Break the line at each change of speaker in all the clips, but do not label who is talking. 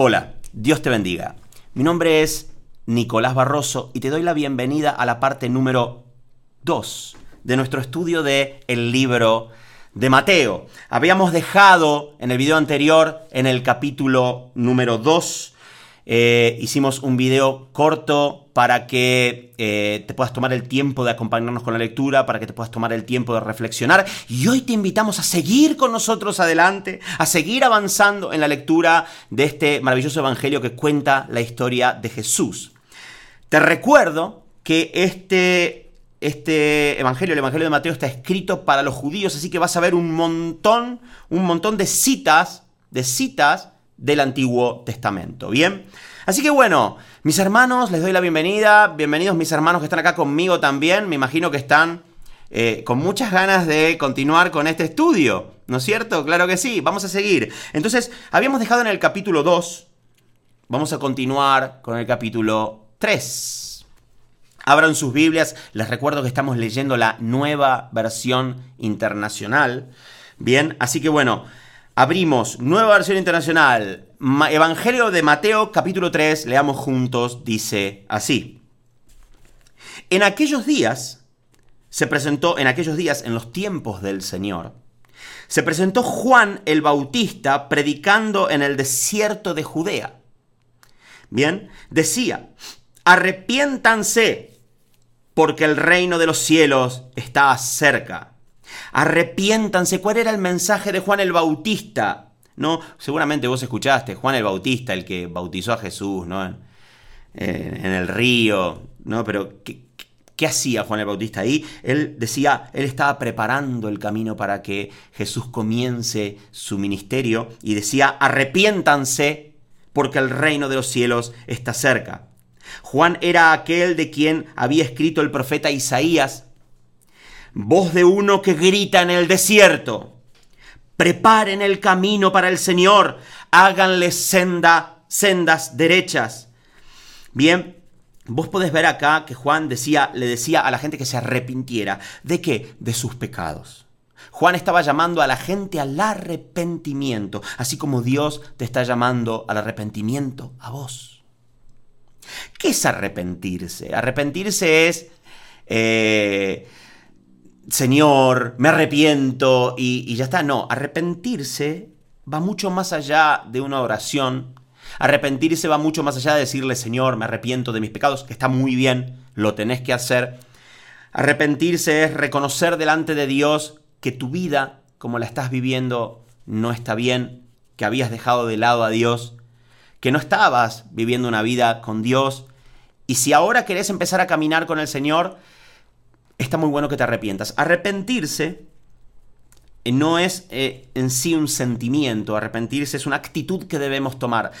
Hola, Dios te bendiga. Mi nombre es Nicolás Barroso y te doy la bienvenida a la parte número 2 de nuestro estudio de el libro de Mateo. Habíamos dejado en el video anterior, en el capítulo número 2, eh, hicimos un video corto para que eh, te puedas tomar el tiempo de acompañarnos con la lectura, para que te puedas tomar el tiempo de reflexionar. Y hoy te invitamos a seguir con nosotros adelante, a seguir avanzando en la lectura de este maravilloso evangelio que cuenta la historia de Jesús. Te recuerdo que este, este evangelio, el evangelio de Mateo, está escrito para los judíos, así que vas a ver un montón, un montón de citas, de citas del Antiguo Testamento. Bien, así que bueno, mis hermanos, les doy la bienvenida. Bienvenidos mis hermanos que están acá conmigo también. Me imagino que están eh, con muchas ganas de continuar con este estudio. ¿No es cierto? Claro que sí. Vamos a seguir. Entonces, habíamos dejado en el capítulo 2. Vamos a continuar con el capítulo 3. Abran sus Biblias. Les recuerdo que estamos leyendo la nueva versión internacional. Bien, así que bueno, Abrimos nueva versión internacional, Evangelio de Mateo capítulo 3, leamos juntos, dice así. En aquellos días, se presentó, en aquellos días, en los tiempos del Señor, se presentó Juan el Bautista predicando en el desierto de Judea. Bien, decía, arrepiéntanse porque el reino de los cielos está cerca. Arrepiéntanse. ¿Cuál era el mensaje de Juan el Bautista? ¿No? Seguramente vos escuchaste, Juan el Bautista, el que bautizó a Jesús, ¿no? En, el río, ¿no? Pero ¿qué, ¿qué hacía Juan el Bautista ahí? Él decía, él estaba preparando el camino para que Jesús comience su ministerio y decía, arrepiéntanse porque el reino de los cielos está cerca. Juan era aquel de quien había escrito el profeta Isaías voz de uno que grita en el desierto. Preparen el camino para el Señor, háganle senda, sendas derechas. Bien, vos podés ver acá que Juan decía, le decía a la gente que se arrepintiera. ¿De qué? De sus pecados. Juan estaba llamando a la gente al arrepentimiento, así como Dios te está llamando al arrepentimiento a vos. ¿Qué es arrepentirse? Arrepentirse es eh, Señor, me arrepiento y, ya está. No, arrepentirse va mucho más allá de una oración. Arrepentirse va mucho más allá de decirle, Señor, me arrepiento de mis pecados, que está muy bien, lo tenés que hacer. Arrepentirse es reconocer delante de Dios que tu vida, como la estás viviendo, no está bien, que habías dejado de lado a Dios, que no estabas viviendo una vida con Dios. Y si ahora querés empezar a caminar con el Señor, está muy bueno que te arrepientas. Arrepentirse eh, no es eh, en sí un sentimiento, arrepentirse es una actitud que debemos tomar.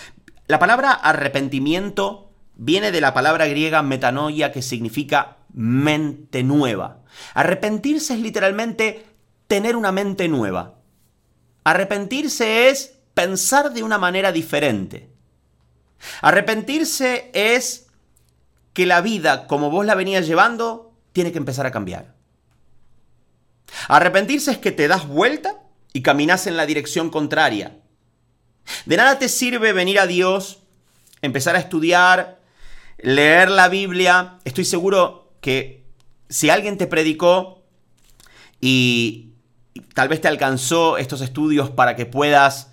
La palabra arrepentimiento viene de la palabra griega metanoia que significa mente nueva. Arrepentirse es literalmente tener una mente nueva. Arrepentirse es pensar de una manera diferente. Arrepentirse es que la vida como vos la venías llevando tiene que empezar a cambiar. Arrepentirse es que te das vuelta y caminas en la dirección contraria. De nada te sirve venir a Dios, empezar a estudiar, leer la Biblia. Estoy seguro que si alguien te predicó y tal vez te alcanzó estos estudios para que puedas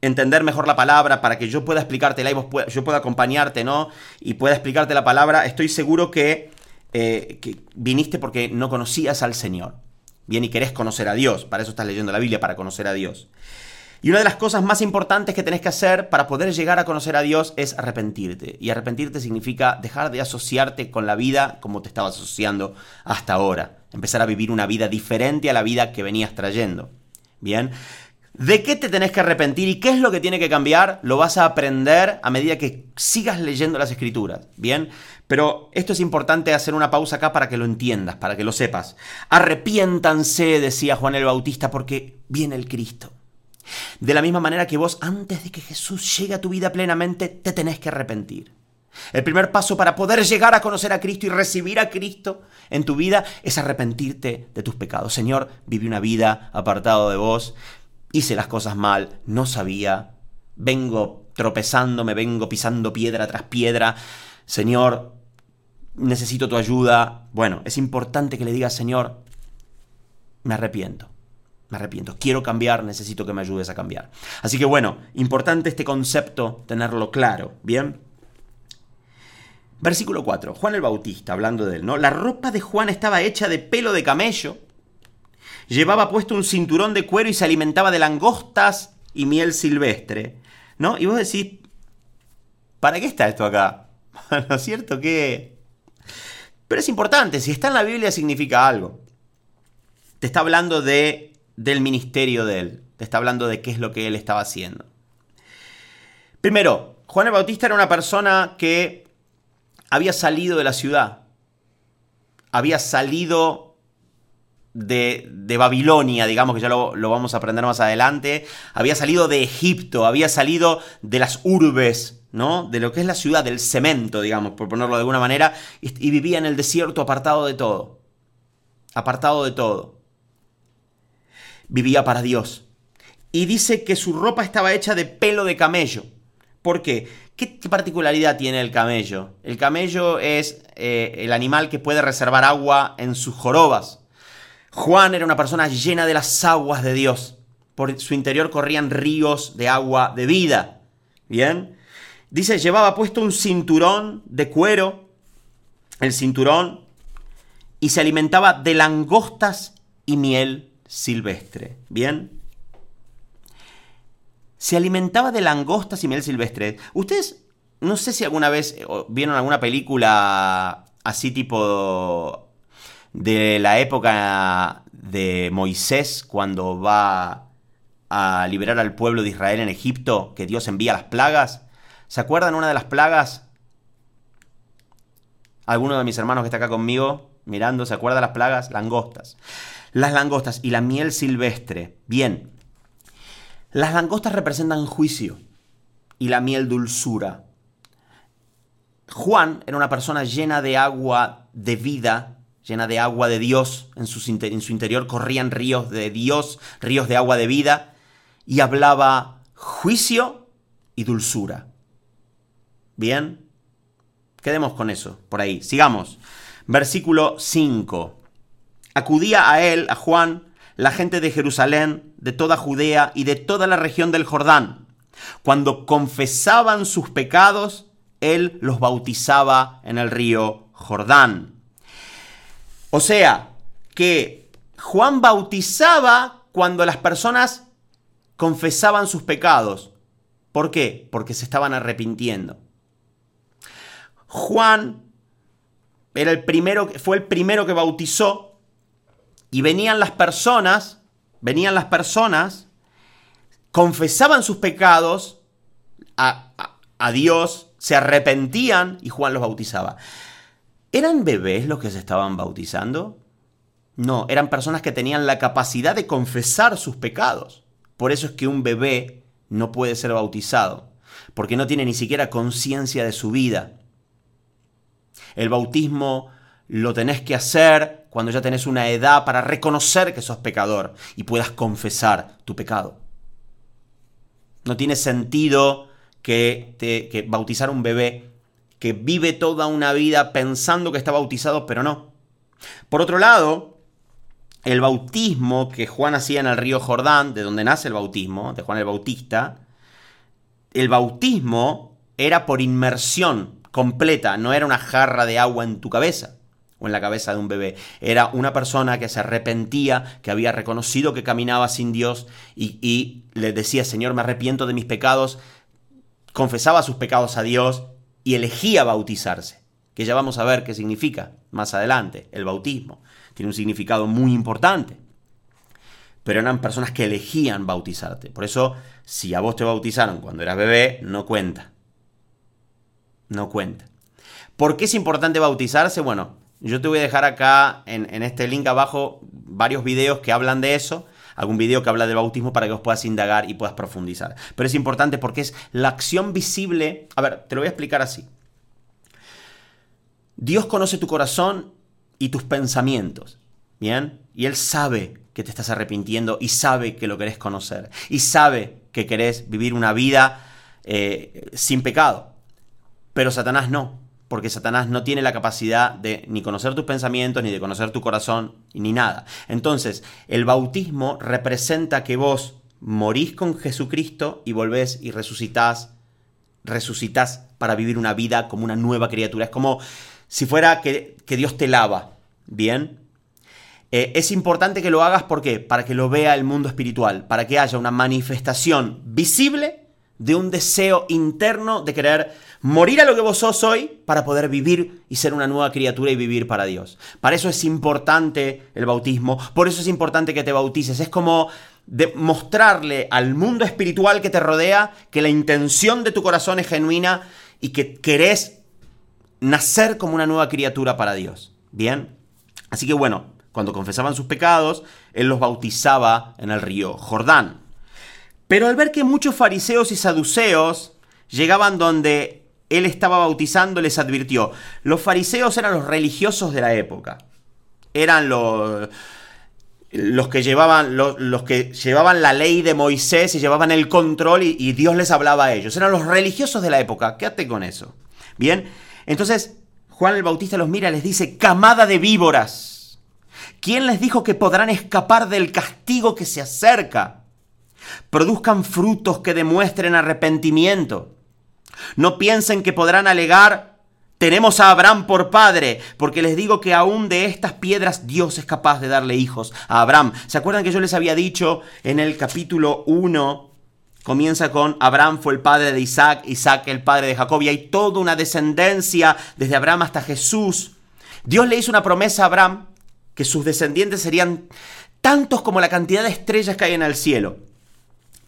entender mejor la palabra, para que yo pueda explicártela y yo pueda acompañarte, ¿no? Y pueda explicarte la palabra, estoy seguro que eh, que viniste porque no conocías al Señor. Bien, y querés conocer a Dios. Para eso estás leyendo la Biblia, para conocer a Dios. Y una de las cosas más importantes que tenés que hacer para poder llegar a conocer a Dios es arrepentirte. Y arrepentirte significa dejar de asociarte con la vida como te estabas asociando hasta ahora. Empezar a vivir una vida diferente a la vida que venías trayendo. Bien. ¿De qué te tenés que arrepentir y qué es lo que tiene que cambiar? Lo vas a aprender a medida que sigas leyendo las escrituras, ¿bien? Pero esto es importante hacer una pausa acá para que lo entiendas, para que lo sepas. Arrepiéntanse, decía Juan el Bautista, porque viene el Cristo. De la misma manera que vos, antes de que Jesús llegue a tu vida plenamente, te tenés que arrepentir. El primer paso para poder llegar a conocer a Cristo y recibir a Cristo en tu vida es arrepentirte de tus pecados. Señor, viví una vida apartado de vos, hice las cosas mal, no sabía, vengo tropezando, me vengo pisando piedra tras piedra, Señor, necesito tu ayuda. Bueno, es importante que le digas, Señor, me arrepiento. Me arrepiento, quiero cambiar, necesito que me ayudes a cambiar. Así que bueno, importante este concepto, tenerlo claro, ¿bien? Versículo 4, Juan el Bautista, hablando de él, ¿no? La ropa de Juan estaba hecha de pelo de camello, llevaba puesto un cinturón de cuero y se alimentaba de langostas y miel silvestre, ¿no? Y vos decís, ¿para qué está esto acá? ¿No es cierto que... Pero es importante, si está en la Biblia significa algo. Te está hablando de del ministerio de él. Te está hablando de qué es lo que él estaba haciendo. Primero, Juan el Bautista era una persona que había salido de la ciudad. Había salido de, Babilonia, digamos que ya lo, vamos a aprender más adelante. Había salido de Egipto, había salido de las urbes, ¿no? De lo que es la ciudad, del cemento, digamos, por ponerlo de alguna manera. Y, y vivía en el desierto apartado de todo. Apartado de todo vivía para Dios. Y dice que su ropa estaba hecha de pelo de camello. ¿Por qué? ¿Qué particularidad tiene el camello? El camello es eh, el animal que puede reservar agua en sus jorobas. Juan era una persona llena de las aguas de Dios. Por su interior corrían ríos de agua de vida. Bien. Dice, llevaba puesto un cinturón de cuero, el cinturón, y se alimentaba de langostas y miel silvestre. ¿Bien? Se alimentaba de langostas y miel silvestre. Ustedes, no sé si alguna vez eh, vieron alguna película así tipo de la época de Moisés cuando va a liberar al pueblo de Israel en Egipto, que Dios envía las plagas. ¿Se acuerdan una de las plagas? ¿Alguno de mis hermanos que está acá conmigo mirando se acuerda de las plagas? Langostas las langostas y la miel silvestre. Bien, las langostas representan juicio y la miel dulzura. Juan era una persona llena de agua de vida, llena de agua de Dios. En su, en su interior corrían ríos de Dios, ríos de agua de vida, y hablaba juicio y dulzura. Bien, quedemos con eso, por ahí. Sigamos. Versículo 5. Acudía a él, a Juan, la gente de Jerusalén, de toda Judea y de toda la región del Jordán. Cuando confesaban sus pecados, él los bautizaba en el río Jordán. O sea, que Juan bautizaba cuando las personas confesaban sus pecados. ¿Por qué? Porque se estaban arrepintiendo. Juan era el primero, fue el primero que bautizó y venían las personas, venían las personas, confesaban sus pecados a, a, Dios, se arrepentían y Juan los bautizaba. ¿Eran bebés los que se estaban bautizando? No, eran personas que tenían la capacidad de confesar sus pecados. Por eso es que un bebé no puede ser bautizado, porque no tiene ni siquiera conciencia de su vida. El bautismo lo tenés que hacer cuando ya tenés una edad para reconocer que sos pecador y puedas confesar tu pecado. No tiene sentido que, bautizar a un bebé que vive toda una vida pensando que está bautizado, pero no. Por otro lado, el bautismo que Juan hacía en el río Jordán, de donde nace el bautismo, de Juan el Bautista, el bautismo era por inmersión completa, no era una jarra de agua en tu cabeza o en la cabeza de un bebé. Era una persona que se arrepentía, que había reconocido que caminaba sin Dios y, le decía, Señor, me arrepiento de mis pecados, confesaba sus pecados a Dios y elegía bautizarse, que ya vamos a ver qué significa más adelante, el bautismo. Tiene un significado muy importante. Pero eran personas que elegían bautizarte. Por eso, si a vos te bautizaron cuando eras bebé, no cuenta. No cuenta. ¿Por qué es importante bautizarse? Bueno, yo te voy a dejar acá en, este link abajo varios videos que hablan de eso algún video que habla del bautismo para que os puedas indagar y puedas profundizar. Pero es importante porque es la acción visible. A ver, te lo voy a explicar así. Dios conoce tu corazón y tus pensamientos. ¿Bien? Y Él sabe que te estás arrepintiendo y sabe que lo querés conocer. Y sabe que querés vivir una vida eh, sin pecado. Pero Satanás no, porque Satanás no tiene la capacidad de ni conocer tus pensamientos, ni de conocer tu corazón, ni nada. Entonces, el bautismo representa que vos morís con Jesucristo y volvés y resucitás, resucitás para vivir una vida como una nueva criatura. Es como si fuera que, Dios te lava, ¿bien? Eh, es importante que lo hagas, ¿por qué? Para que lo vea el mundo espiritual, para que haya una manifestación visible de un deseo interno de querer morir a lo que vos sos hoy para poder vivir y ser una nueva criatura y vivir para Dios. Para eso es importante el bautismo, por eso es importante que te bautices. Es como mostrarle al mundo espiritual que te rodea que la intención de tu corazón es genuina y que querés nacer como una nueva criatura para Dios. ¿Bien? Así que bueno, cuando confesaban sus pecados, Él los bautizaba en el río Jordán. Pero al ver que muchos fariseos y saduceos llegaban donde él estaba bautizando, les advirtió. Los fariseos eran los religiosos de la época. Eran los, los que llevaban, los, que llevaban la ley de Moisés y llevaban el control y, y Dios les hablaba a ellos. Eran los religiosos de la época. Quédate con eso. Bien, entonces Juan el Bautista los mira y les dice, camada de víboras. ¿Quién les dijo que podrán escapar del castigo que se acerca? Produzcan frutos que demuestren arrepentimiento. No piensen que podrán alegar, tenemos a Abraham por padre, porque les digo que aún de estas piedras Dios es capaz de darle hijos a Abraham. ¿Se acuerdan que yo les había dicho en el capítulo 1? Comienza con Abraham fue el padre de Isaac, Isaac el padre de Jacob, y hay toda una descendencia desde Abraham hasta Jesús. Dios le hizo una promesa a Abraham que sus descendientes serían tantos como la cantidad de estrellas que hay en el cielo.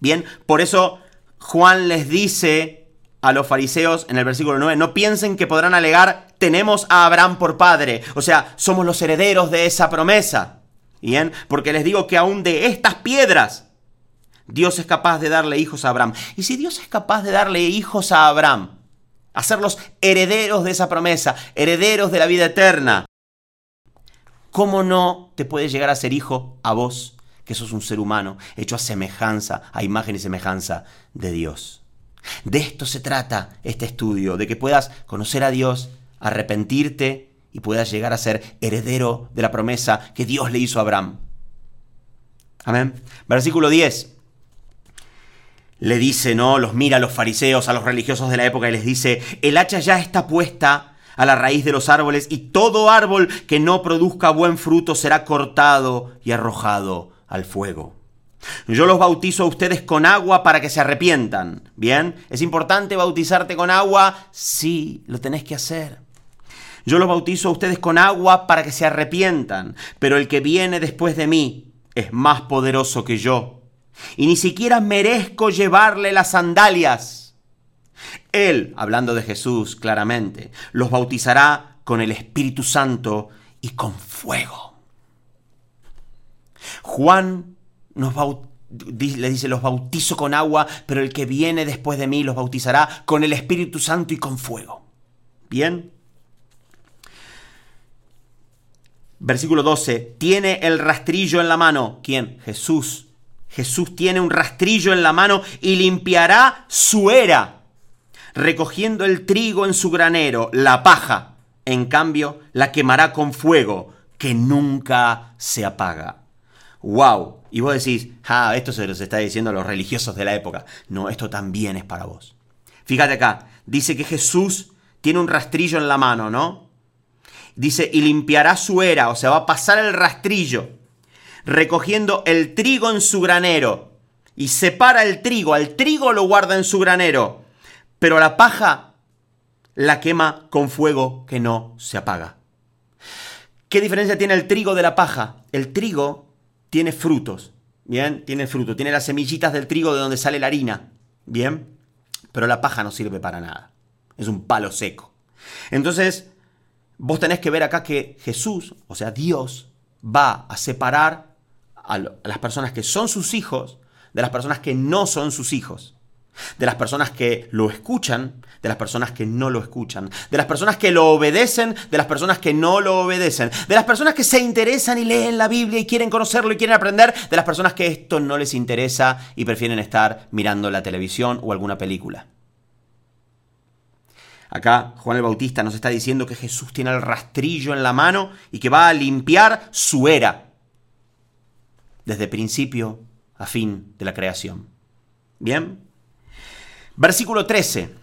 Bien, por eso Juan les dice a los fariseos en el versículo 9, no piensen que podrán alegar, tenemos a Abraham por padre, o sea, somos los herederos de esa promesa. Bien, porque les digo que aún de estas piedras Dios es capaz de darle hijos a Abraham. Y si Dios es capaz de darle hijos a Abraham, hacerlos herederos de esa promesa, herederos de la vida eterna, ¿cómo no te puede llegar a ser hijo a vos, que sos un ser humano, hecho a semejanza, a imagen y semejanza de Dios? De esto se trata este estudio, de que puedas conocer a Dios, arrepentirte y puedas llegar a ser heredero de la promesa que Dios le hizo a Abraham. Amén. Versículo 10. Le dice, ¿no? Los mira a los fariseos, a los religiosos de la época y les dice, el hacha ya está puesta a la raíz de los árboles y todo árbol que no produzca buen fruto será cortado y arrojado al fuego. Yo los bautizo a ustedes con agua para que se arrepientan. ¿Bien? ¿Es importante bautizarte con agua? Sí, lo tenés que hacer. Yo los bautizo a ustedes con agua para que se arrepientan, pero el que viene después de mí es más poderoso que yo. Y ni siquiera merezco llevarle las sandalias. Él, hablando de Jesús claramente, los bautizará con el Espíritu Santo y con fuego. Juan nos le dice, los bautizo con agua, pero el que viene después de mí los bautizará con el Espíritu Santo y con fuego. Bien. Versículo 12. Tiene el rastrillo en la mano. ¿Quién? Jesús. Jesús tiene un rastrillo en la mano y limpiará su era, recogiendo el trigo en su granero, la paja. En cambio, la quemará con fuego, que nunca se apaga. ¡Wow! Y vos decís, ah, esto se los está diciendo a los religiosos de la época. No, esto también es para vos. Fíjate acá, dice que Jesús tiene un rastrillo en la mano, ¿no? Dice, y limpiará su era, o sea, va a pasar el rastrillo, recogiendo el trigo en su granero. Y separa el trigo, al trigo lo guarda en su granero, pero la paja la quema con fuego que no se apaga. ¿Qué diferencia tiene el trigo de la paja? El trigo tiene frutos, ¿bien? Tiene fruto, tiene las semillitas del trigo de donde sale la harina, ¿bien? Pero la paja no sirve para nada, es un palo seco. Entonces, vos tenés que ver acá que Jesús, o sea, Dios, va a separar a las personas que son sus hijos de las personas que no son sus hijos de las personas que lo escuchan, de las personas que no lo escuchan, de las personas que lo obedecen, de las personas que no lo obedecen, de las personas que se interesan y leen la Biblia y quieren conocerlo y quieren aprender, de las personas que esto no les interesa y prefieren estar mirando la televisión o alguna película. Acá Juan el Bautista nos está diciendo que Jesús tiene el rastrillo en la mano y que va a limpiar su era desde principio a fin de la creación. Bien. Versículo 13.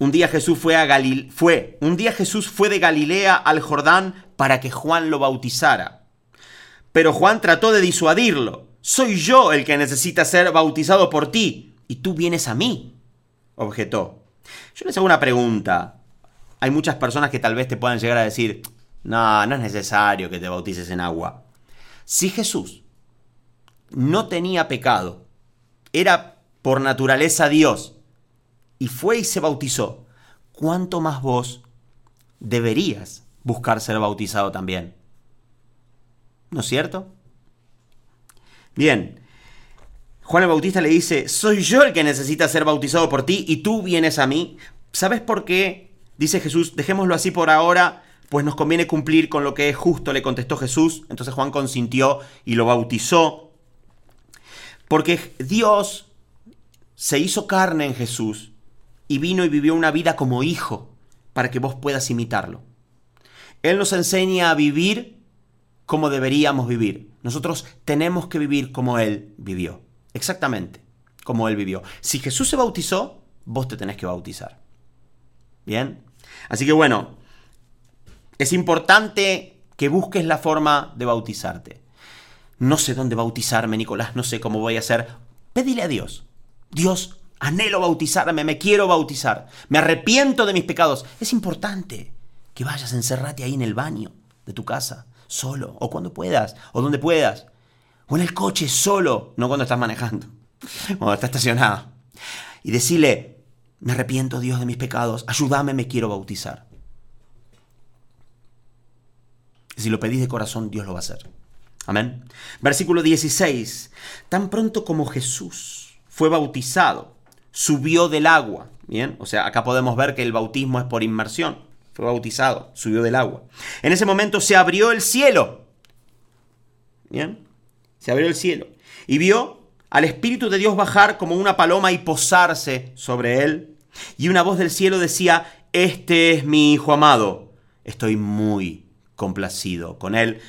Un día Jesús fue a Galil fue, un día Jesús fue de Galilea al Jordán para que Juan lo bautizara. Pero Juan trató de disuadirlo. Soy yo el que necesita ser bautizado por ti y tú vienes a mí, objetó. Yo les hago una pregunta. Hay muchas personas que tal vez te puedan llegar a decir, no, no es necesario que te bautices en agua. Si Jesús no tenía pecado, era por naturaleza Dios, y fue y se bautizó, ¿cuánto más vos deberías buscar ser bautizado también? ¿No es cierto? Bien, Juan el Bautista le dice, soy yo el que necesita ser bautizado por ti y tú vienes a mí. ¿Sabes por qué? Dice Jesús, dejémoslo así por ahora, pues nos conviene cumplir con lo que es justo, le contestó Jesús. Entonces Juan consintió y lo bautizó. Porque Dios se hizo carne en Jesús y vino y vivió una vida como hijo para que vos puedas imitarlo. Él nos enseña a vivir como deberíamos vivir. Nosotros tenemos que vivir como Él vivió. Exactamente, como Él vivió. Si Jesús se bautizó, vos te tenés que bautizar. Bien. Así que bueno, es importante que busques la forma de bautizarte. No sé dónde bautizarme, Nicolás, no sé cómo voy a hacer. Pedile a Dios. Dios, anhelo bautizarme, me quiero bautizar, me arrepiento de mis pecados. Es importante que vayas, encerrate ahí en el baño de tu casa, solo, o cuando puedas, o donde puedas, o en el coche solo, no cuando estás manejando, cuando estás estacionado. Y decirle, me arrepiento Dios de mis pecados, ayúdame, me quiero bautizar. Y si lo pedís de corazón, Dios lo va a hacer. Amén. Versículo 16. Tan pronto como Jesús fue bautizado, subió del agua. Bien, o sea, acá podemos ver que el bautismo es por inmersión. Fue bautizado, subió del agua. En ese momento se abrió el cielo. Bien, se abrió el cielo. Y vio al Espíritu de Dios bajar como una paloma y posarse sobre él. Y una voz del cielo decía, este es mi Hijo amado. Estoy muy complacido con él.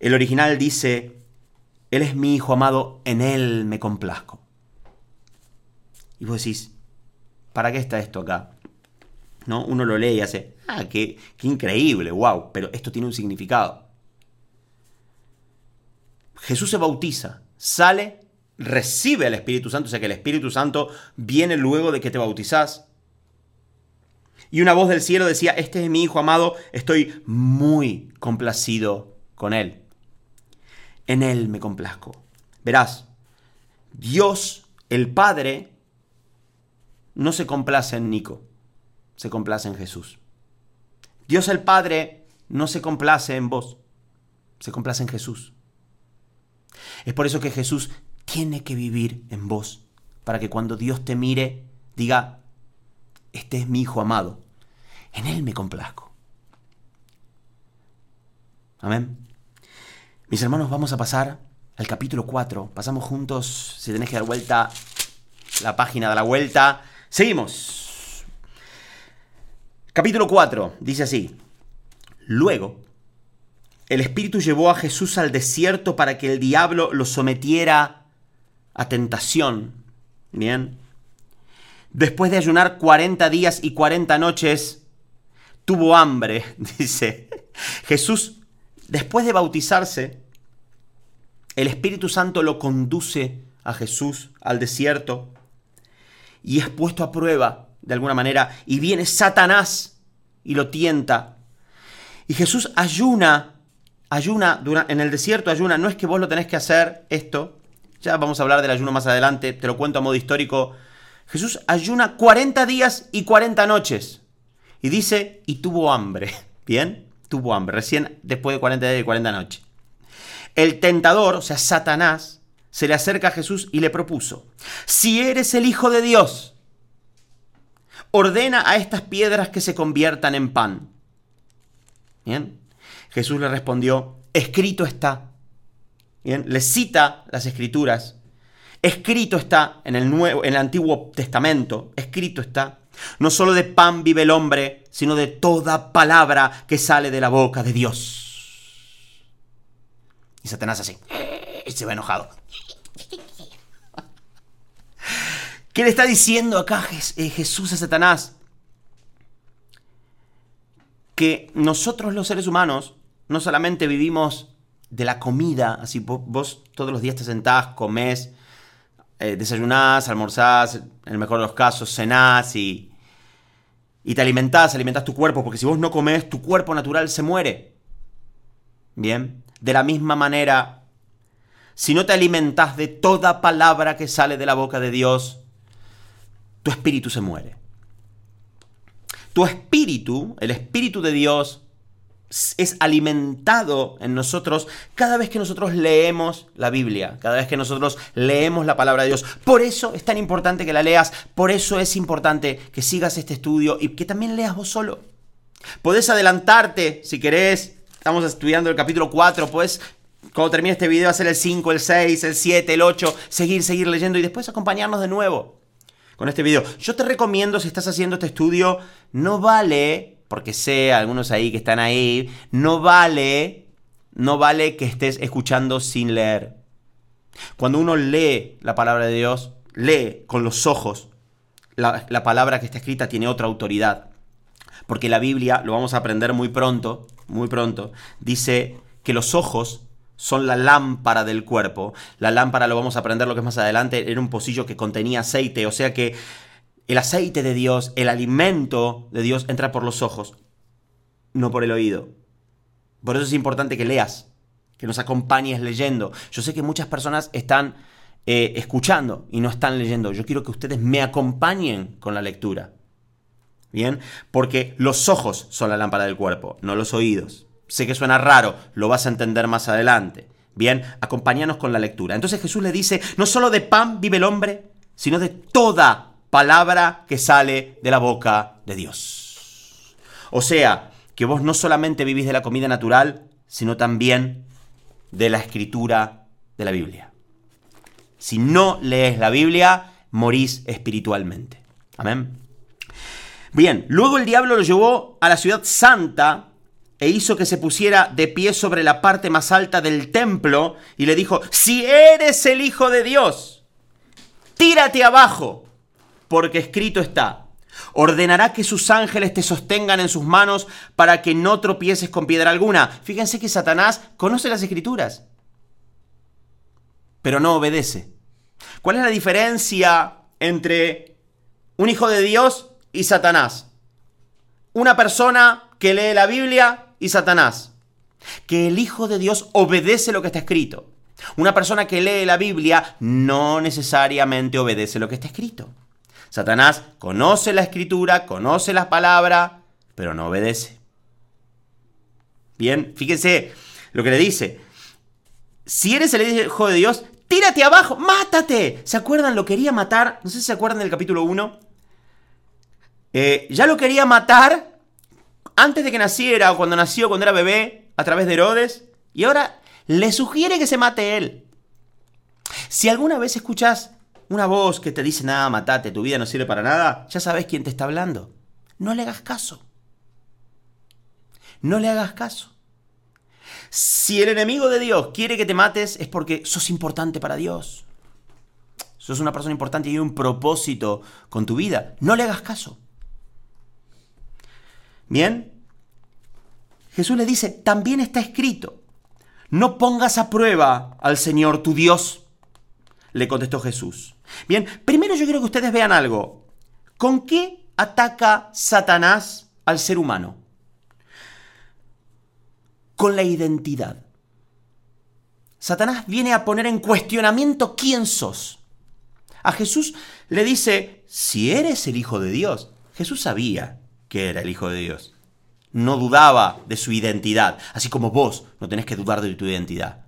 El original dice, Él es mi Hijo amado, en Él me complazco. Y vos decís, ¿para qué está esto acá? ¿No? Uno lo lee y hace, ah, qué, qué increíble, wow, pero esto tiene un significado. Jesús se bautiza, sale, recibe al Espíritu Santo, o sea que el Espíritu Santo viene luego de que te bautizás. Y una voz del cielo decía, este es mi Hijo amado, estoy muy complacido con él en Él me complazco. Verás, Dios, el Padre, no se complace en Nico, se complace en Jesús. Dios el Padre no se complace en vos, se complace en Jesús. Es por eso que Jesús tiene que vivir en vos, para que cuando Dios te mire, diga, este es mi Hijo amado, en Él me complazco. Amén. Mis hermanos, vamos a pasar al capítulo 4. Pasamos juntos, si tenés que dar vuelta, la página de la vuelta. Seguimos. Capítulo 4, dice así. Luego, el Espíritu llevó a Jesús al desierto para que el diablo lo sometiera a tentación. Bien. Después de ayunar 40 días y 40 noches, tuvo hambre, dice. Jesús Después de bautizarse, el Espíritu Santo lo conduce a Jesús al desierto y es puesto a prueba de alguna manera y viene Satanás y lo tienta. Y Jesús ayuna, ayuna en el desierto, ayuna, no es que vos lo tenés que hacer esto, ya vamos a hablar del ayuno más adelante, te lo cuento a modo histórico. Jesús ayuna 40 días y 40 noches y dice, y tuvo hambre, ¿bien? tuvo hambre, recién después de 40 días y 40 noches. El tentador, o sea, Satanás, se le acerca a Jesús y le propuso, si eres el Hijo de Dios, ordena a estas piedras que se conviertan en pan. Bien, Jesús le respondió, escrito está. Bien, le cita las escrituras. Escrito está en el, nuevo, en el Antiguo Testamento, escrito está. No solo de pan vive el hombre, sino de toda palabra que sale de la boca de Dios. Y Satanás así, se va enojado. ¿Qué le está diciendo acá eh, Jesús a Satanás? Que nosotros los seres humanos no solamente vivimos de la comida, así vos, todos los días te sentás, comés, eh, desayunás, almorzás, en el mejor de los casos, cenás y, y te alimentás, alimentás tu cuerpo, porque si vos no comés, tu cuerpo natural se muere. Bien, de la misma manera, si no te alimentás de toda palabra que sale de la boca de Dios, tu espíritu se muere. Tu espíritu, el espíritu de Dios, es alimentado en nosotros cada vez que nosotros leemos la Biblia, cada vez que nosotros leemos la palabra de Dios. Por eso es tan importante que la leas, por eso es importante que sigas este estudio y que también leas vos solo. Podés adelantarte si querés, estamos estudiando el capítulo 4, puedes cuando termine este video hacer el 5, el 6, el 7, el 8, seguir, seguir leyendo y después acompañarnos de nuevo con este video. Yo te recomiendo si estás haciendo este estudio, no vale, porque sé algunos ahí que están ahí, no vale, no vale que estés escuchando sin leer. Cuando uno lee la palabra de Dios, lee con los ojos. La, la palabra que está escrita tiene otra autoridad. Porque la Biblia, lo vamos a aprender muy pronto, muy pronto, dice que los ojos son la lámpara del cuerpo. La lámpara, lo vamos a aprender lo que es más adelante, era un pocillo que contenía aceite, o sea que el aceite de Dios, el alimento de Dios entra por los ojos, no por el oído. Por eso es importante que leas, que nos acompañes leyendo. Yo sé que muchas personas están eh, escuchando y no están leyendo. Yo quiero que ustedes me acompañen con la lectura. ¿Bien? Porque los ojos son la lámpara del cuerpo, no los oídos. Sé que suena raro, lo vas a entender más adelante. Bien, acompáñanos con la lectura. Entonces Jesús le dice, no solo de pan vive el hombre, sino de toda palabra que sale de la boca de Dios. O sea, que vos no solamente vivís de la comida natural, sino también de la escritura de la Biblia. Si no lees la Biblia, morís espiritualmente. Amén. Bien, luego el diablo lo llevó a la ciudad santa e hizo que se pusiera de pie sobre la parte más alta del templo y le dijo, si eres el Hijo de Dios, tírate abajo, porque escrito está, ordenará que sus ángeles te sostengan en sus manos para que no tropieces con piedra alguna. Fíjense que Satanás conoce las escrituras, pero no obedece. ¿Cuál es la diferencia entre un hijo de Dios y Satanás? Una persona que lee la Biblia y Satanás. Que el Hijo de Dios obedece lo que está escrito. Una persona que lee la Biblia no necesariamente obedece lo que está escrito. Satanás conoce la escritura, conoce las palabras, pero no obedece. Bien, fíjense lo que le dice. Si eres el Hijo de Dios, tírate abajo, mátate. ¿Se acuerdan? Lo quería matar. No sé si se acuerdan del capítulo 1. Eh, ya lo quería matar antes de que naciera o cuando nació, cuando era bebé, a través de Herodes, y ahora le sugiere que se mate él. Si alguna vez escuchas una voz que te dice, nada, matate, tu vida no sirve para nada, ya sabes quién te está hablando. No le hagas caso. No le hagas caso. Si el enemigo de Dios quiere que te mates es porque sos importante para Dios. Sos una persona importante y hay un propósito con tu vida. No le hagas caso. Bien, Jesús le dice, también está escrito, no pongas a prueba al Señor tu Dios, le contestó Jesús. Bien, primero yo quiero que ustedes vean algo. ¿Con qué ataca Satanás al ser humano? Con la identidad. Satanás viene a poner en cuestionamiento quién sos. A Jesús le dice, si eres el Hijo de Dios, Jesús sabía que era el Hijo de Dios. No dudaba de su identidad, así como vos no tenés que dudar de tu identidad.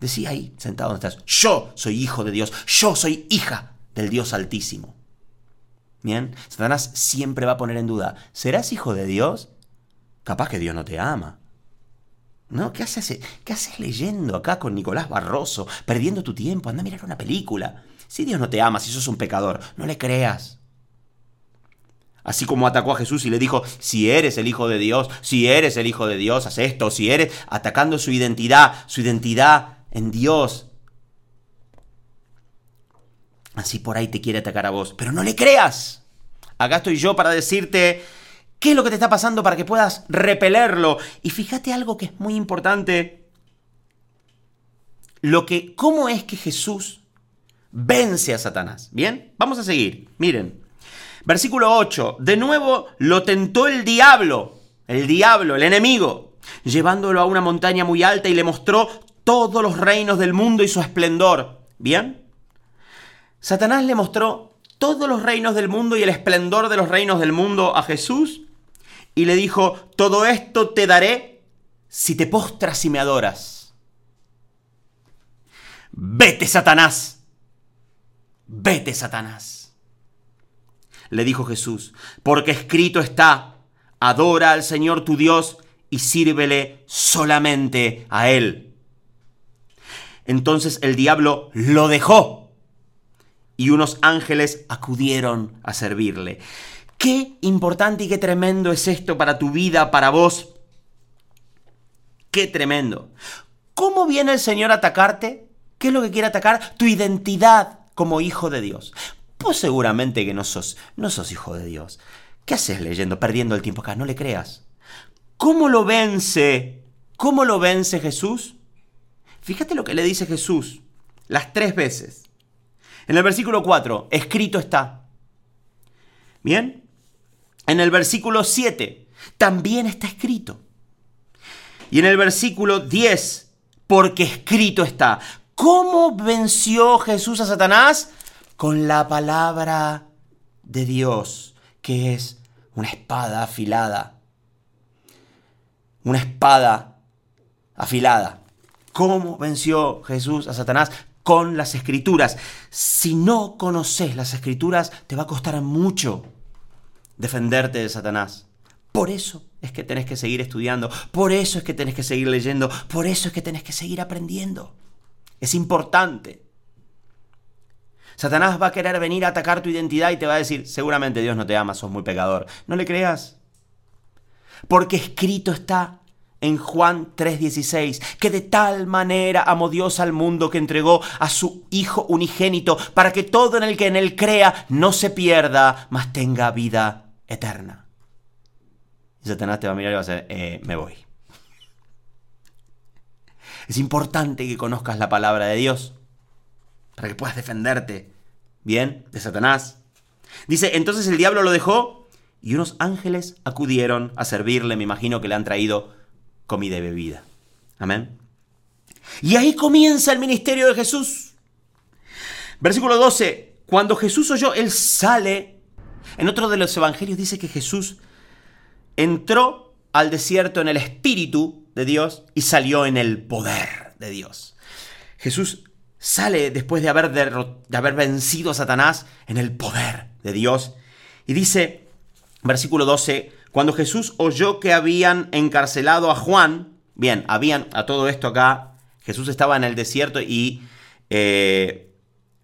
Decía ahí, sentado donde estás, yo soy hijo de Dios, yo soy hija del Dios Altísimo. Bien, Satanás siempre va a poner en duda, ¿serás hijo de Dios? Capaz que Dios no te ama. ¿No? ¿Qué haces, ¿Qué haces leyendo acá con Nicolás Barroso, perdiendo tu tiempo? Anda a mirar una película. Si Dios no te ama, si sos un pecador, no le creas. Así como atacó a Jesús y le dijo, si eres el Hijo de Dios, si eres el Hijo de Dios, haz esto, si eres, atacando su identidad, su identidad en Dios. Así por ahí te quiere atacar a vos, pero no le creas. Acá estoy yo para decirte qué es lo que te está pasando para que puedas repelerlo. Y fíjate algo que es muy importante. Lo que, ¿cómo es que Jesús vence a Satanás? Bien, vamos a seguir. Miren, Versículo 8. De nuevo lo tentó el diablo, el diablo, el enemigo, llevándolo a una montaña muy alta y le mostró todos los reinos del mundo y su esplendor. ¿Bien? Satanás le mostró todos los reinos del mundo y el esplendor de los reinos del mundo a Jesús y le dijo, todo esto te daré si te postras y me adoras. Vete, Satanás. Vete, Satanás le dijo Jesús, porque escrito está, adora al Señor tu Dios y sírvele solamente a Él. Entonces el diablo lo dejó y unos ángeles acudieron a servirle. Qué importante y qué tremendo es esto para tu vida, para vos. Qué tremendo. ¿Cómo viene el Señor a atacarte? ¿Qué es lo que quiere atacar? Tu identidad como hijo de Dios. Pues seguramente que no sos, no sos hijo de Dios. ¿Qué haces leyendo, perdiendo el tiempo acá? No le creas. ¿Cómo lo vence? ¿Cómo lo vence Jesús? Fíjate lo que le dice Jesús las tres veces. En el versículo 4, escrito está. Bien. En el versículo 7, también está escrito. Y en el versículo 10, porque escrito está. ¿Cómo venció Jesús a Satanás? Con la palabra de Dios, que es una espada afilada. Una espada afilada. ¿Cómo venció Jesús a Satanás? Con las escrituras. Si no conoces las escrituras, te va a costar mucho defenderte de Satanás. Por eso es que tenés que seguir estudiando, por eso es que tenés que seguir leyendo, por eso es que tenés que seguir aprendiendo. Es importante. Satanás va a querer venir a atacar tu identidad y te va a decir, seguramente Dios no te ama, sos muy pecador. No le creas. Porque escrito está en Juan 3:16, que de tal manera amó Dios al mundo que entregó a su Hijo unigénito, para que todo en el que en él crea no se pierda, mas tenga vida eterna. Y Satanás te va a mirar y va a decir, eh, me voy. Es importante que conozcas la palabra de Dios para que puedas defenderte, bien, de Satanás. Dice, entonces el diablo lo dejó y unos ángeles acudieron a servirle, me imagino que le han traído comida y bebida. Amén. Y ahí comienza el ministerio de Jesús. Versículo 12, cuando Jesús oyó, él sale. En otro de los evangelios dice que Jesús entró al desierto en el espíritu de Dios y salió en el poder de Dios. Jesús sale después de haber, de haber vencido a Satanás en el poder de Dios. Y dice, versículo 12, cuando Jesús oyó que habían encarcelado a Juan, bien, habían a todo esto acá, Jesús estaba en el desierto y eh,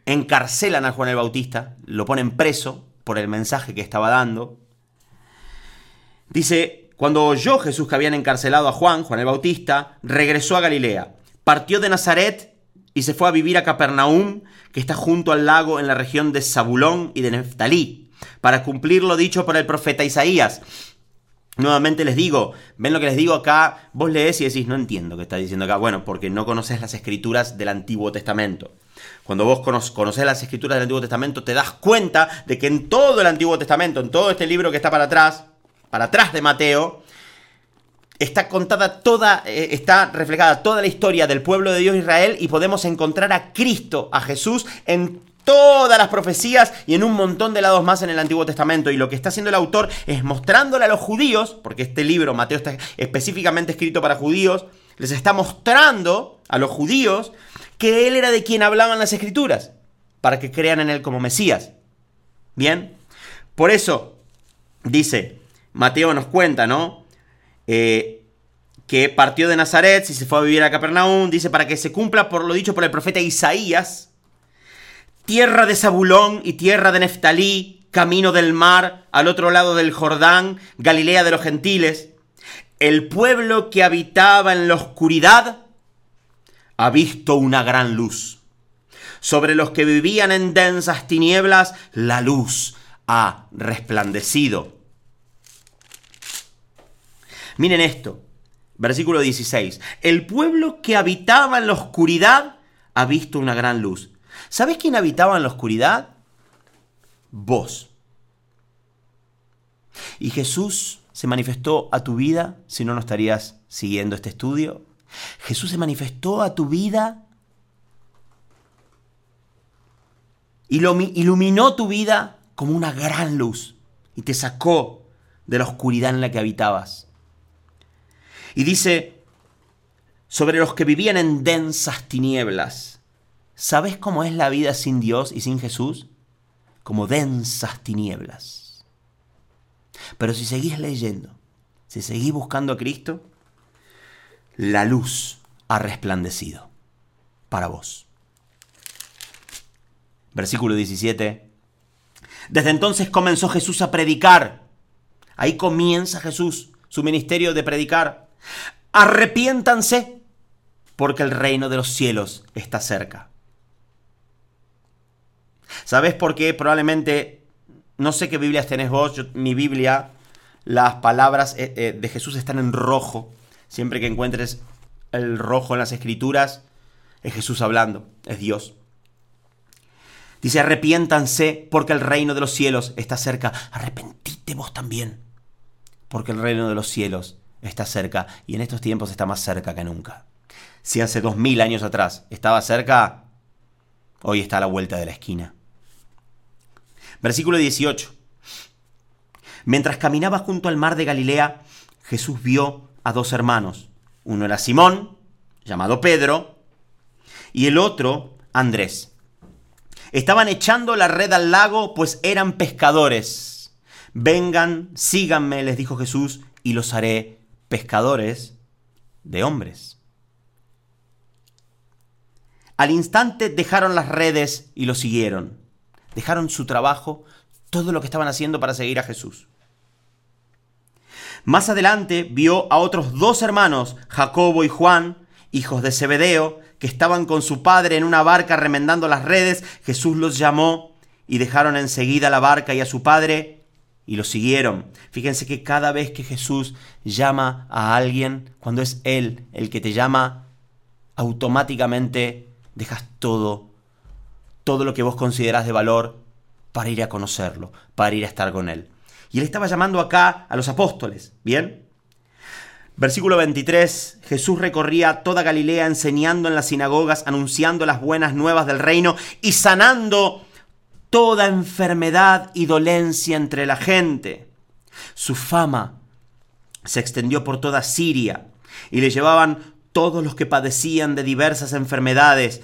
encarcelan a Juan el Bautista, lo ponen preso por el mensaje que estaba dando. Dice, cuando oyó Jesús que habían encarcelado a Juan, Juan el Bautista, regresó a Galilea, partió de Nazaret y se fue a vivir a Capernaum, que está junto al lago en la región de Zabulón y de Neftalí, para cumplir lo dicho por el profeta Isaías. Nuevamente les digo, ven lo que les digo acá, vos lees y decís, no entiendo qué está diciendo acá. Bueno, porque no conoces las escrituras del Antiguo Testamento. Cuando vos conoces las escrituras del Antiguo Testamento, te das cuenta de que en todo el Antiguo Testamento, en todo este libro que está para atrás, para atrás de Mateo, está contada toda, eh, está reflejada toda la historia del pueblo de Dios Israel y podemos encontrar a Cristo, a Jesús, en todas las profecías y en un montón de lados más en el Antiguo Testamento. Y lo que está haciendo el autor es mostrándole a los judíos, porque este libro, Mateo, está específicamente escrito para judíos, les está mostrando a los judíos que él era de quien hablaban las escrituras, para que crean en él como Mesías. Bien, por eso dice, Mateo nos cuenta, ¿no? Eh, que partió de Nazaret y se fue a vivir a Capernaum, dice, para que se cumpla por lo dicho por el profeta Isaías, tierra de Zabulón y tierra de Neftalí, camino del mar, al otro lado del Jordán, Galilea de los gentiles. El pueblo que habitaba en la oscuridad ha visto una gran luz. Sobre los que vivían en densas tinieblas, la luz ha resplandecido. Miren esto, versículo 16. El pueblo que habitaba en la oscuridad ha visto una gran luz. ¿Sabes quién habitaba en la oscuridad? Vos. Y Jesús se manifestó a tu vida, si no, no estarías siguiendo este estudio. Jesús se manifestó a tu vida iluminó tu vida como una gran luz y te sacó de la oscuridad en la que habitabas. Y dice, sobre los que vivían en densas tinieblas, ¿sabes cómo es la vida sin Dios y sin Jesús? Como densas tinieblas. Pero si seguís leyendo, si seguís buscando a Cristo, la luz ha resplandecido para vos. Versículo 17. Desde entonces comenzó Jesús a predicar. Ahí comienza Jesús su ministerio de predicar. Arrepiéntanse porque el reino de los cielos está cerca. ¿Sabes por qué? Probablemente, no sé qué Biblias tenés vos, mi Biblia, las palabras eh, eh, de Jesús están en rojo. Siempre que encuentres el rojo en las escrituras, es Jesús hablando, es Dios. Dice, arrepiéntanse porque el reino de los cielos está cerca. Arrepentite vos también, porque el reino de los cielos está cerca y en estos tiempos está más cerca que nunca. Si hace dos mil años atrás estaba cerca, hoy está a la vuelta de la esquina. Versículo 18. Mientras caminaba junto al mar de Galilea, Jesús vio a dos hermanos. Uno era Simón, llamado Pedro, y el otro Andrés. Estaban echando la red al lago, pues eran pescadores. Vengan, síganme, les dijo Jesús, y los haré pescadores de hombres. Al instante dejaron las redes y lo siguieron. Dejaron su trabajo, todo lo que estaban haciendo para seguir a Jesús. Más adelante vio a otros dos hermanos, Jacobo y Juan, hijos de Zebedeo, que estaban con su padre en una barca remendando las redes. Jesús los llamó y dejaron enseguida la barca y a su padre y lo siguieron. Fíjense que cada vez que Jesús llama a alguien, cuando es Él el que te llama, automáticamente dejas todo, todo lo que vos considerás de valor para ir a conocerlo, para ir a estar con Él. Y él estaba llamando acá a los apóstoles, ¿bien? Versículo 23, Jesús recorría toda Galilea enseñando en las sinagogas, anunciando las buenas nuevas del reino y sanando toda enfermedad y dolencia entre la gente. Su fama se extendió por toda Siria y le llevaban todos los que padecían de diversas enfermedades,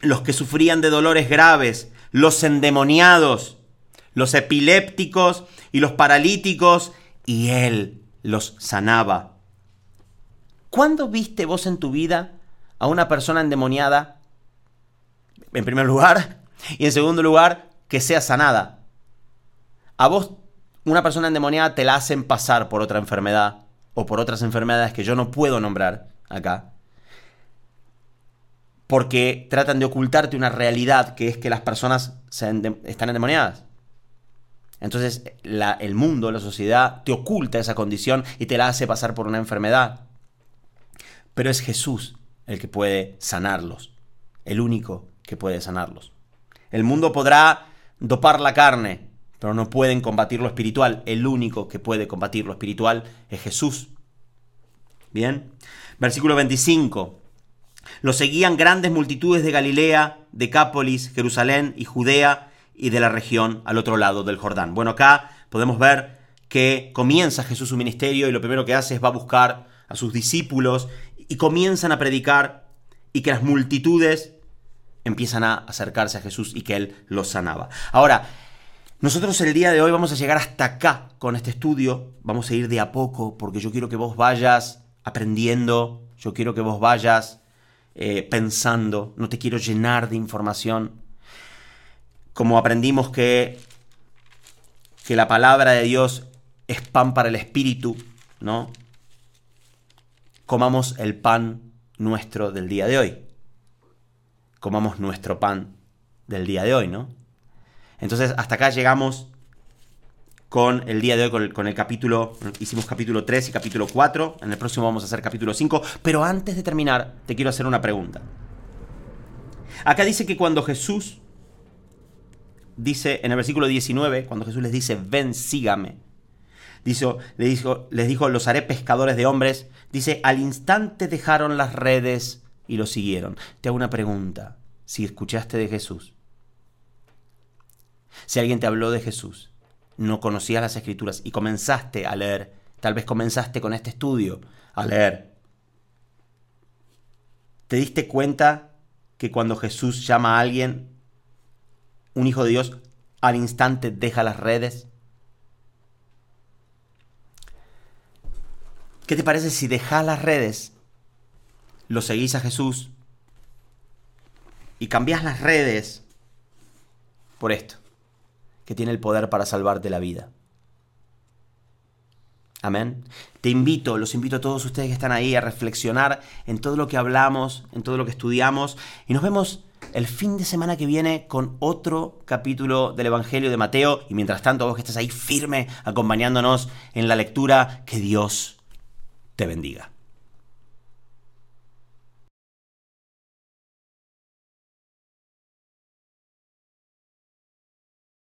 los que sufrían de dolores graves, los endemoniados, los epilépticos y los paralíticos, y él los sanaba. ¿Cuándo viste vos en tu vida a una persona endemoniada? En primer lugar, y en segundo lugar, que sea sanada. A vos, una persona endemoniada te la hacen pasar por otra enfermedad o por otras enfermedades que yo no puedo nombrar acá. Porque tratan de ocultarte una realidad que es que las personas están endemoniadas. Entonces el mundo, la sociedad, te oculta esa condición y te la hace pasar por una enfermedad. Pero es Jesús el que puede sanarlos, el único que puede sanarlos. El mundo podrá dopar la carne, pero no pueden combatir lo espiritual. El único que puede combatir lo espiritual es Jesús. Bien. Versículo 25. Lo seguían grandes multitudes de Galilea, Decápolis, Jerusalén y Judea y de la región al otro lado del Jordán. Bueno, acá podemos ver que comienza Jesús su ministerio y lo primero que hace es va a buscar a sus discípulos y comienzan a predicar y que las multitudes empiezan a acercarse a Jesús y que Él los sanaba. Ahora, nosotros el día de hoy vamos a llegar hasta acá con este estudio, vamos a ir de a poco porque yo quiero que vos vayas aprendiendo, yo quiero que vos vayas eh, pensando, no te quiero llenar de información, como aprendimos que que la palabra de Dios es pan para el espíritu, ¿no? Comamos el pan nuestro del día de hoy. Comamos nuestro pan del día de hoy, ¿no? Entonces, hasta acá llegamos con el día de hoy, con el, capítulo, hicimos capítulo 3 y capítulo 4, en el próximo vamos a hacer capítulo 5, pero antes de terminar, te quiero hacer una pregunta. Acá dice que cuando Jesús dice en el versículo 19, cuando Jesús les dice, ven, sígame, dice, les, dijo, les dijo, los haré pescadores de hombres, dice, al instante dejaron las redes y lo siguieron. Te hago una pregunta, si escuchaste de Jesús, si alguien te habló de Jesús, no conocías las escrituras y comenzaste a leer, tal vez comenzaste con este estudio a leer, ¿te diste cuenta que cuando Jesús llama a alguien, un hijo de Dios, al instante deja las redes? ¿Qué te parece si dejas las redes, lo seguís a Jesús y cambias las redes por esto? que tiene el poder para salvarte la vida. Amén. Te invito, los invito a todos ustedes que están ahí a reflexionar en todo lo que hablamos, en todo lo que estudiamos. Y nos vemos el fin de semana que viene con otro capítulo del Evangelio de Mateo. Y mientras tanto, vos que estás ahí firme acompañándonos en la lectura, que Dios te bendiga.